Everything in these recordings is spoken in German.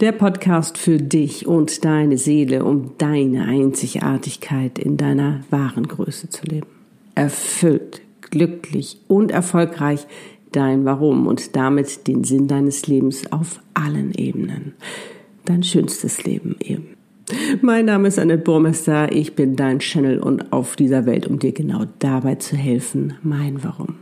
Der Podcast für dich und deine Seele, um deine Einzigartigkeit in deiner wahren Größe zu leben. Erfüllt, glücklich und erfolgreich dein Warum und damit den Sinn deines Lebens auf allen Ebenen. Dein schönstes Leben eben. Mein Name ist Annette Burmester, ich bin dein Channel und auf dieser Welt, um dir genau dabei zu helfen, mein Warum.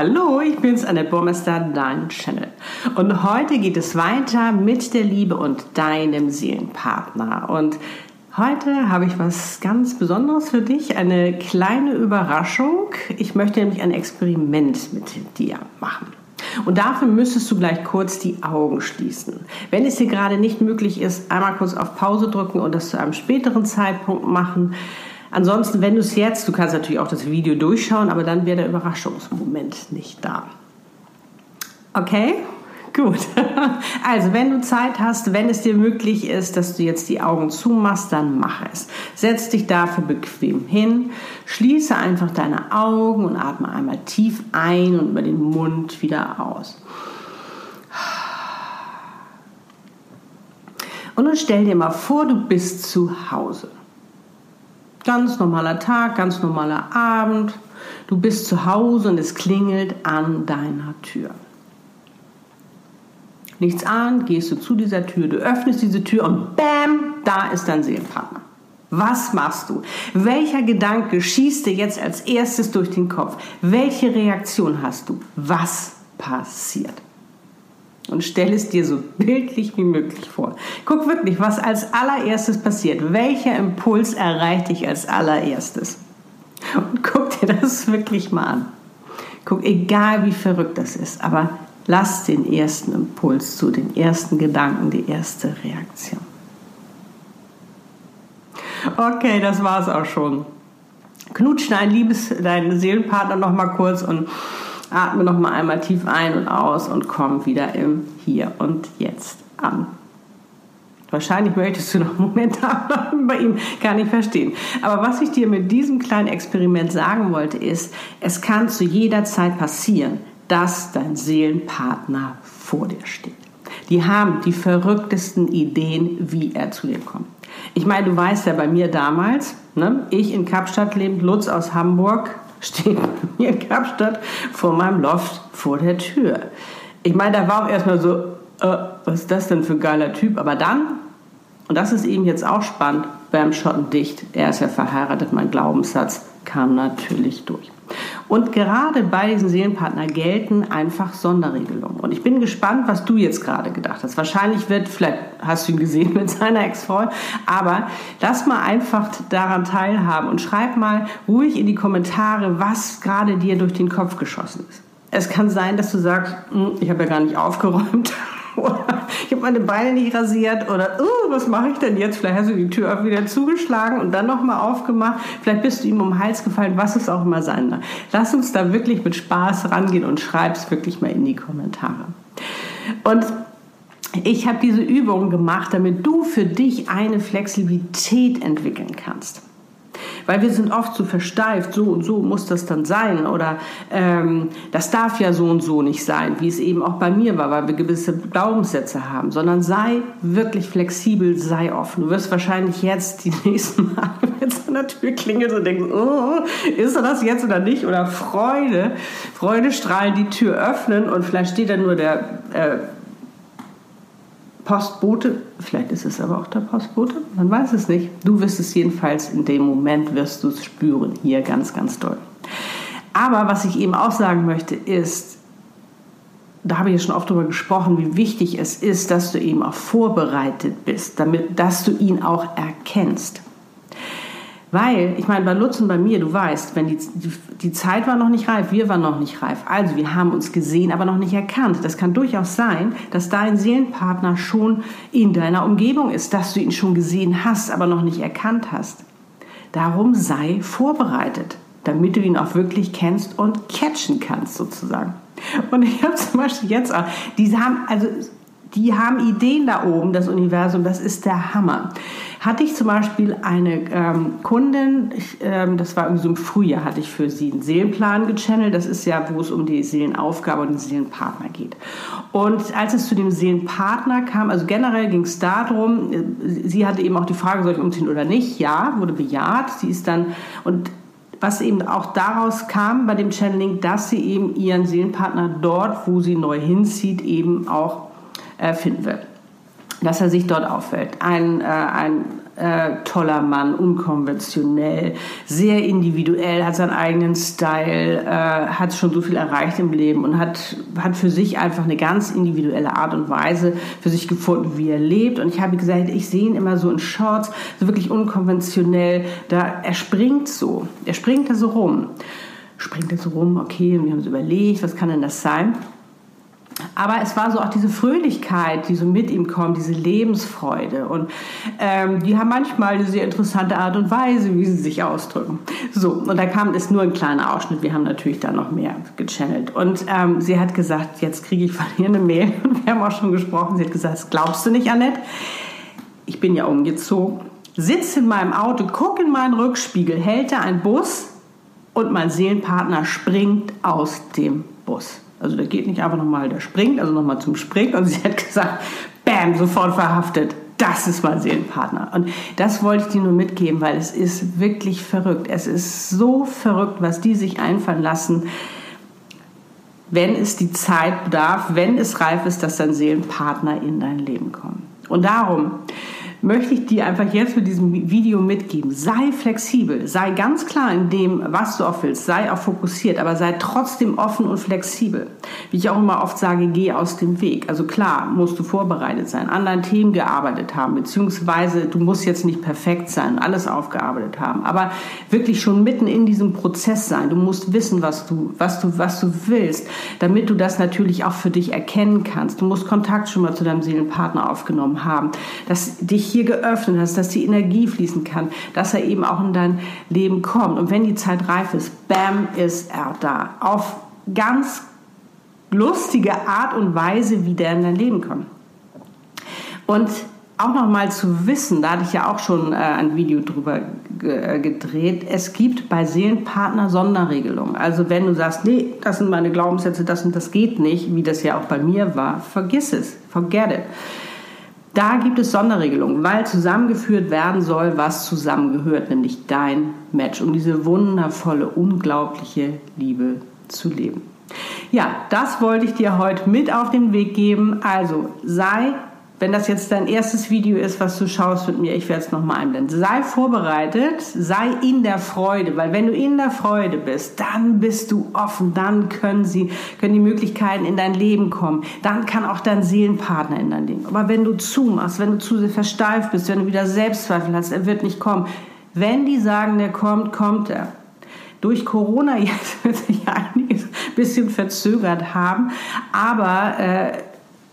Hallo, ich bin's, Annette Burmester, dein Channel. Und heute geht es weiter mit der Liebe und deinem Seelenpartner. Und Heute habe ich was ganz Besonderes für dich, eine kleine Überraschung. Ich möchte nämlich ein Experiment mit dir machen. Und dafür müsstest du gleich kurz die Augen schließen. Wenn es dir gerade nicht möglich ist, einmal kurz auf Pause drücken und das zu einem späteren Zeitpunkt machen. Ansonsten, wenn du es jetzt, du kannst natürlich auch das Video durchschauen, aber dann wäre der Überraschungsmoment nicht da. Okay? Gut. Also, wenn du Zeit hast, wenn es dir möglich ist, dass du jetzt die Augen zumachst, dann mach es. Setz dich dafür bequem hin, schließe einfach deine Augen und atme einmal tief ein und über den Mund wieder aus. Und nun stell dir mal vor, du bist zu Hause. Ganz normaler Tag, ganz normaler Abend. Du bist zu Hause und es klingelt an deiner Tür nichts ahnt, gehst du zu dieser Tür, du öffnest diese Tür und bam, da ist dein Seelenpartner. Was machst du? Welcher Gedanke schießt dir jetzt als erstes durch den Kopf? Welche Reaktion hast du? Was passiert? Und stell es dir so bildlich wie möglich vor. Guck wirklich, was als allererstes passiert. Welcher Impuls erreicht dich als allererstes? Und guck dir das wirklich mal an. Guck, egal wie verrückt das ist, aber Lass den ersten Impuls zu, den ersten Gedanken, die erste Reaktion. Okay, das war's auch schon. Knutsch dein Liebes, deinen Seelenpartner noch mal kurz und atme noch mal einmal tief ein und aus und komm wieder im Hier und Jetzt an. Wahrscheinlich möchtest du noch einen Moment haben bei ihm, kann ich verstehen. Aber was ich dir mit diesem kleinen Experiment sagen wollte, ist, es kann zu jeder Zeit passieren, dass dein Seelenpartner vor dir steht. Die haben die verrücktesten Ideen, wie er zu dir kommt. Ich meine, du weißt ja bei mir damals, ne, ich in Kapstadt lebend, Lutz aus Hamburg, steht mir in Kapstadt vor meinem Loft vor der Tür. Ich meine, da war auch erstmal so, äh, was ist das denn für ein geiler Typ? Aber dann, und das ist eben jetzt auch spannend, beim Schotten dicht, er ist ja verheiratet, mein Glaubenssatz kam natürlich durch. Und gerade bei diesen Seelenpartnern gelten einfach Sonderregelungen. Und ich bin gespannt, was du jetzt gerade gedacht hast. Wahrscheinlich wird, vielleicht hast du ihn gesehen mit seiner Ex-Frau, aber lass mal einfach daran teilhaben und schreib mal ruhig in die Kommentare, was gerade dir durch den Kopf geschossen ist. Es kann sein, dass du sagst, hm, ich habe ja gar nicht aufgeräumt ich habe meine Beine nicht rasiert oder uh, was mache ich denn jetzt? Vielleicht hast du die Tür auch wieder zugeschlagen und dann nochmal aufgemacht. Vielleicht bist du ihm um den Hals gefallen, was es auch immer sein mag. Lass uns da wirklich mit Spaß rangehen und schreib es wirklich mal in die Kommentare. Und ich habe diese Übung gemacht, damit du für dich eine Flexibilität entwickeln kannst. Weil wir sind oft so versteift, so und so muss das dann sein oder ähm, das darf ja so und so nicht sein, wie es eben auch bei mir war, weil wir gewisse Glaubenssätze haben, sondern sei wirklich flexibel, sei offen. Du wirst wahrscheinlich jetzt die nächsten Mal, mit so einer Tür klingelt und denkt, oh, ist er das jetzt oder nicht? Oder Freude, Freude strahlen, die Tür öffnen und vielleicht steht da nur der äh, Postbote, vielleicht ist es aber auch der Postbote, man weiß es nicht. Du wirst es jedenfalls in dem Moment, wirst du es spüren, hier ganz, ganz doll. Aber was ich eben auch sagen möchte, ist, da habe ich ja schon oft darüber gesprochen, wie wichtig es ist, dass du eben auch vorbereitet bist, damit, dass du ihn auch erkennst. Weil, ich meine, bei Lutz und bei mir, du weißt, wenn die, die, Zeit war noch nicht reif, wir waren noch nicht reif. Also wir haben uns gesehen, aber noch nicht erkannt. Das kann durchaus sein, dass dein Seelenpartner schon in deiner Umgebung ist, dass du ihn schon gesehen hast, aber noch nicht erkannt hast. Darum sei vorbereitet, damit du ihn auch wirklich kennst und catchen kannst, sozusagen. Und ich habe zum Beispiel jetzt auch, die haben, also die haben Ideen da oben, das Universum, das ist der Hammer. Hatte ich zum Beispiel eine ähm, Kundin, ich, ähm, das war irgendwie so im Frühjahr, hatte ich für sie einen Seelenplan gechannelt. Das ist ja, wo es um die Seelenaufgabe und den Seelenpartner geht. Und als es zu dem Seelenpartner kam, also generell ging es darum, äh, sie hatte eben auch die Frage, soll ich umziehen oder nicht? Ja, wurde bejaht. Sie ist dann, und was eben auch daraus kam bei dem Channeling, dass sie eben ihren Seelenpartner dort, wo sie neu hinzieht, eben auch äh, finden will. Dass er sich dort auffällt. Ein, äh, ein äh, toller Mann, unkonventionell, sehr individuell, hat seinen eigenen Style, äh, hat schon so viel erreicht im Leben und hat, hat für sich einfach eine ganz individuelle Art und Weise für sich gefunden, wie er lebt. Und ich habe gesagt, ich sehe ihn immer so in Shorts, so wirklich unkonventionell. Da, er springt so, er springt da so rum. Springt er so rum, okay, und wir haben uns überlegt, was kann denn das sein? Aber es war so auch diese Fröhlichkeit, die so mit ihm kommt, diese Lebensfreude. Und ähm, die haben manchmal eine sehr interessante Art und Weise, wie sie sich ausdrücken. So, und da kam es nur ein kleiner Ausschnitt. Wir haben natürlich da noch mehr gechannelt. Und ähm, sie hat gesagt, jetzt kriege ich von ihr eine Mail. Und wir haben auch schon gesprochen. Sie hat gesagt, das glaubst du nicht, Annette? Ich bin ja umgezogen, sitze in meinem Auto, gucke in meinen Rückspiegel, hält da ein Bus und mein Seelenpartner springt aus dem Bus. Also der geht nicht einfach nochmal, der springt, also nochmal zum Springen. Und sie hat gesagt, bam, sofort verhaftet. Das ist mein Seelenpartner. Und das wollte ich dir nur mitgeben, weil es ist wirklich verrückt. Es ist so verrückt, was die sich einfallen lassen, wenn es die Zeit bedarf, wenn es reif ist, dass dein Seelenpartner in dein Leben kommt. Und darum möchte ich dir einfach jetzt mit diesem Video mitgeben. Sei flexibel, sei ganz klar in dem, was du auch willst, sei auch fokussiert, aber sei trotzdem offen und flexibel. Wie ich auch immer oft sage, geh aus dem Weg. Also klar, musst du vorbereitet sein, an deinen Themen gearbeitet haben, beziehungsweise du musst jetzt nicht perfekt sein, alles aufgearbeitet haben, aber wirklich schon mitten in diesem Prozess sein. Du musst wissen, was du, was du, was du willst, damit du das natürlich auch für dich erkennen kannst. Du musst Kontakt schon mal zu deinem Seelenpartner aufgenommen haben, dass dich hier geöffnet hast, dass die Energie fließen kann, dass er eben auch in dein Leben kommt. Und wenn die Zeit reif ist, bam, ist er da. Auf ganz lustige Art und Weise, wie der in dein Leben kommt. Und auch noch mal zu wissen, da hatte ich ja auch schon äh, ein Video drüber äh, gedreht, es gibt bei Seelenpartner Sonderregelungen. Also wenn du sagst, nee, das sind meine Glaubenssätze, das und das geht nicht, wie das ja auch bei mir war, vergiss es, forget it. Da gibt es Sonderregelungen, weil zusammengeführt werden soll, was zusammengehört, nämlich dein Match, um diese wundervolle, unglaubliche Liebe zu leben. Ja, das wollte ich dir heute mit auf den Weg geben. Also sei wenn das jetzt dein erstes Video ist, was du schaust mit mir, ich werde es nochmal einblenden. Sei vorbereitet, sei in der Freude, weil wenn du in der Freude bist, dann bist du offen, dann können sie, können die Möglichkeiten in dein Leben kommen, dann kann auch dein Seelenpartner in dein Leben. Aber wenn du zumachst, wenn du zu sehr versteift bist, wenn du wieder Selbstzweifel hast, er wird nicht kommen. Wenn die sagen, der kommt, kommt er. Durch Corona jetzt wird sich einiges ein bisschen verzögert haben, aber äh,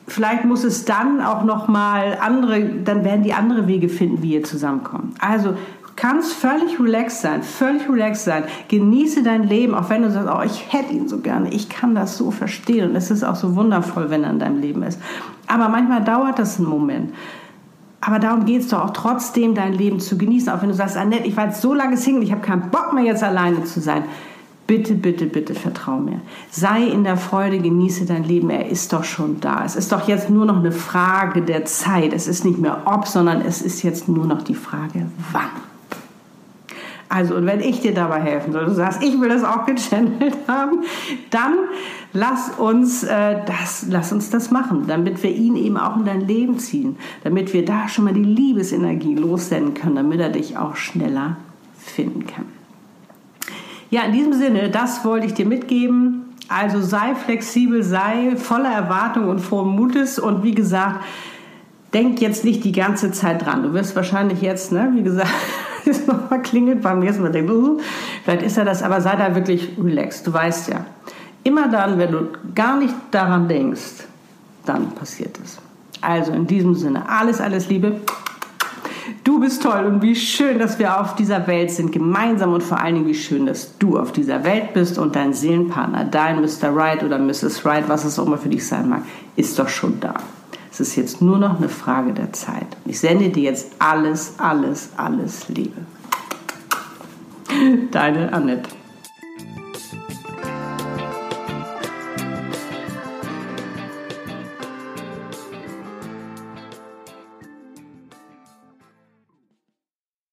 vielleicht muss es dann auch noch mal andere, dann werden die andere Wege finden, wie ihr zusammenkommt. Also kannst völlig relaxed sein, völlig relaxed sein. Genieße dein Leben, auch wenn du sagst, oh, ich hätte ihn so gerne. Ich kann das so verstehen und es ist auch so wundervoll, wenn er in deinem Leben ist. Aber manchmal dauert das einen Moment. Aber darum geht es doch auch trotzdem, dein Leben zu genießen. Auch wenn du sagst, Annette, ich war jetzt so lange Single, ich habe keinen Bock mehr jetzt alleine zu sein. Bitte, bitte, bitte vertrau mir. Sei in der Freude, genieße dein Leben. Er ist doch schon da. Es ist doch jetzt nur noch eine Frage der Zeit. Es ist nicht mehr ob, sondern es ist jetzt nur noch die Frage wann. Also, und wenn ich dir dabei helfen soll, du sagst, ich will das auch gechannelt haben, dann lass uns, äh, das, lass uns das machen, damit wir ihn eben auch in dein Leben ziehen, damit wir da schon mal die Liebesenergie lossenden können, damit er dich auch schneller finden kann. Ja, in diesem Sinne, das wollte ich dir mitgeben. Also sei flexibel, sei voller Erwartung und frohen Mutes und wie gesagt, denk jetzt nicht die ganze Zeit dran. Du wirst wahrscheinlich jetzt, ne, wie gesagt, es nochmal klingelt beim nächsten Mal, denkst, uh, vielleicht ist er das, aber sei da wirklich relaxed. Du weißt ja, immer dann, wenn du gar nicht daran denkst, dann passiert es. Also in diesem Sinne, alles, alles Liebe. Du bist toll und wie schön, dass wir auf dieser Welt sind, gemeinsam und vor allen Dingen wie schön, dass du auf dieser Welt bist und dein Seelenpartner, dein Mr. Right oder Mrs. Right, was es auch immer für dich sein mag, ist doch schon da. Es ist jetzt nur noch eine Frage der Zeit. Ich sende dir jetzt alles, alles, alles Liebe. Deine Annette.